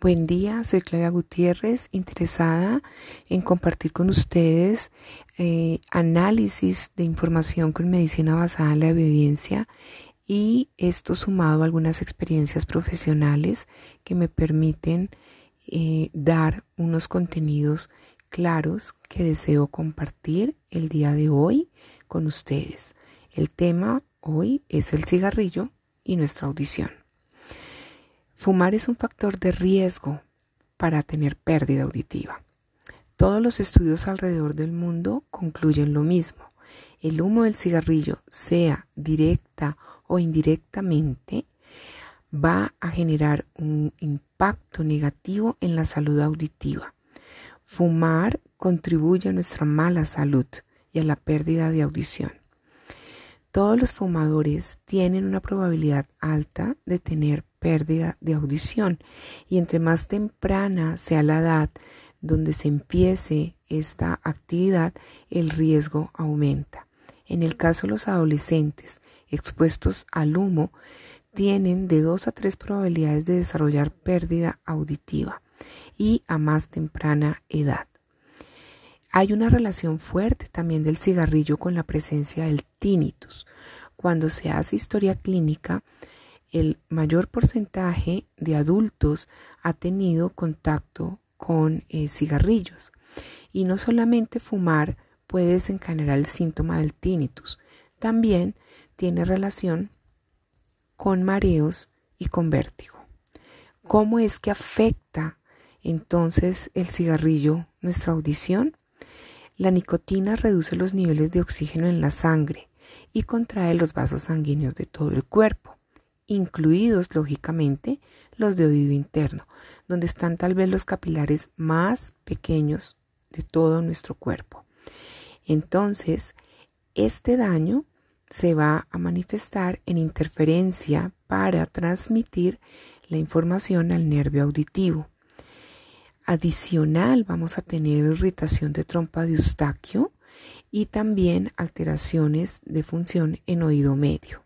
Buen día, soy Claudia Gutiérrez, interesada en compartir con ustedes eh, análisis de información con medicina basada en la evidencia y esto sumado a algunas experiencias profesionales que me permiten eh, dar unos contenidos claros que deseo compartir el día de hoy con ustedes. El tema hoy es el cigarrillo y nuestra audición. Fumar es un factor de riesgo para tener pérdida auditiva. Todos los estudios alrededor del mundo concluyen lo mismo. El humo del cigarrillo, sea directa o indirectamente, va a generar un impacto negativo en la salud auditiva. Fumar contribuye a nuestra mala salud y a la pérdida de audición. Todos los fumadores tienen una probabilidad alta de tener pérdida de audición y entre más temprana sea la edad donde se empiece esta actividad, el riesgo aumenta. En el caso de los adolescentes expuestos al humo, tienen de 2 a 3 probabilidades de desarrollar pérdida auditiva y a más temprana edad. Hay una relación fuerte también del cigarrillo con la presencia del tinnitus. Cuando se hace historia clínica, el mayor porcentaje de adultos ha tenido contacto con eh, cigarrillos. Y no solamente fumar puede desencadenar el síntoma del tinnitus, también tiene relación con mareos y con vértigo. ¿Cómo es que afecta entonces el cigarrillo nuestra audición? La nicotina reduce los niveles de oxígeno en la sangre y contrae los vasos sanguíneos de todo el cuerpo incluidos lógicamente los de oído interno, donde están tal vez los capilares más pequeños de todo nuestro cuerpo. Entonces, este daño se va a manifestar en interferencia para transmitir la información al nervio auditivo. Adicional vamos a tener irritación de trompa de Eustaquio y también alteraciones de función en oído medio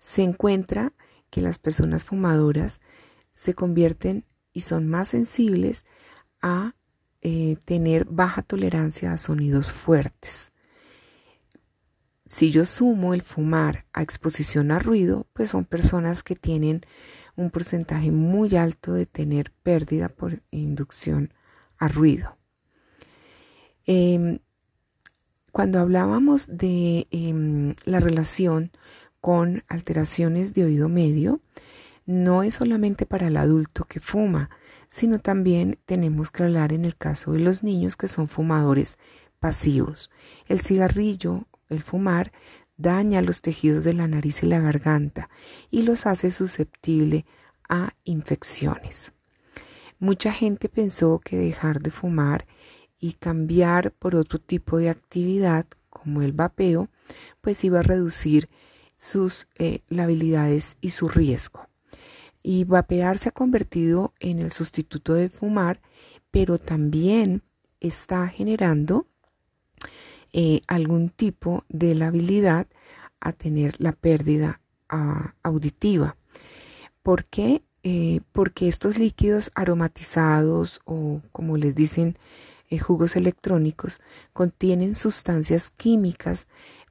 se encuentra que las personas fumadoras se convierten y son más sensibles a eh, tener baja tolerancia a sonidos fuertes. Si yo sumo el fumar a exposición a ruido, pues son personas que tienen un porcentaje muy alto de tener pérdida por inducción a ruido. Em, cuando hablábamos de em, la relación con alteraciones de oído medio no es solamente para el adulto que fuma, sino también tenemos que hablar en el caso de los niños que son fumadores pasivos. El cigarrillo, el fumar, daña los tejidos de la nariz y la garganta y los hace susceptibles a infecciones. Mucha gente pensó que dejar de fumar y cambiar por otro tipo de actividad como el vapeo, pues iba a reducir sus eh, habilidades y su riesgo. Y vapear se ha convertido en el sustituto de fumar, pero también está generando eh, algún tipo de la habilidad a tener la pérdida ah, auditiva. ¿Por qué? Eh, porque estos líquidos aromatizados o como les dicen jugos electrónicos contienen sustancias químicas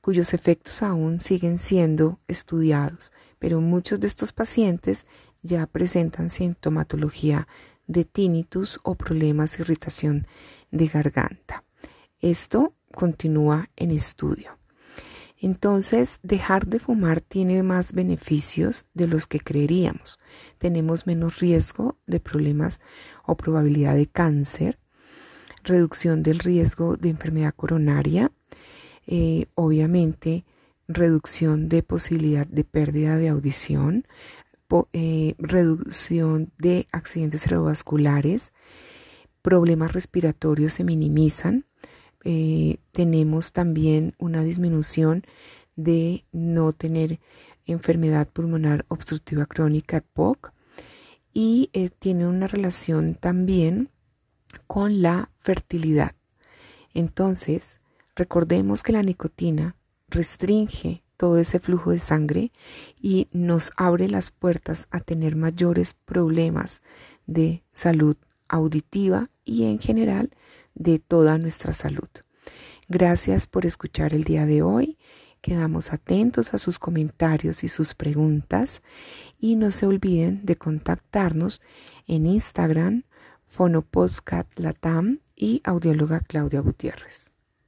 cuyos efectos aún siguen siendo estudiados, pero muchos de estos pacientes ya presentan sintomatología de tinnitus o problemas de irritación de garganta. Esto continúa en estudio. Entonces, dejar de fumar tiene más beneficios de los que creeríamos. Tenemos menos riesgo de problemas o probabilidad de cáncer, reducción del riesgo de enfermedad coronaria, eh, obviamente reducción de posibilidad de pérdida de audición, eh, reducción de accidentes cerebrovasculares, problemas respiratorios se minimizan, eh, tenemos también una disminución de no tener enfermedad pulmonar obstructiva crónica EPOC y tiene una relación también con la fertilidad. Entonces, Recordemos que la nicotina restringe todo ese flujo de sangre y nos abre las puertas a tener mayores problemas de salud auditiva y en general de toda nuestra salud. Gracias por escuchar el día de hoy. Quedamos atentos a sus comentarios y sus preguntas y no se olviden de contactarnos en Instagram, Fonopodcast Latam y Audióloga Claudia Gutiérrez.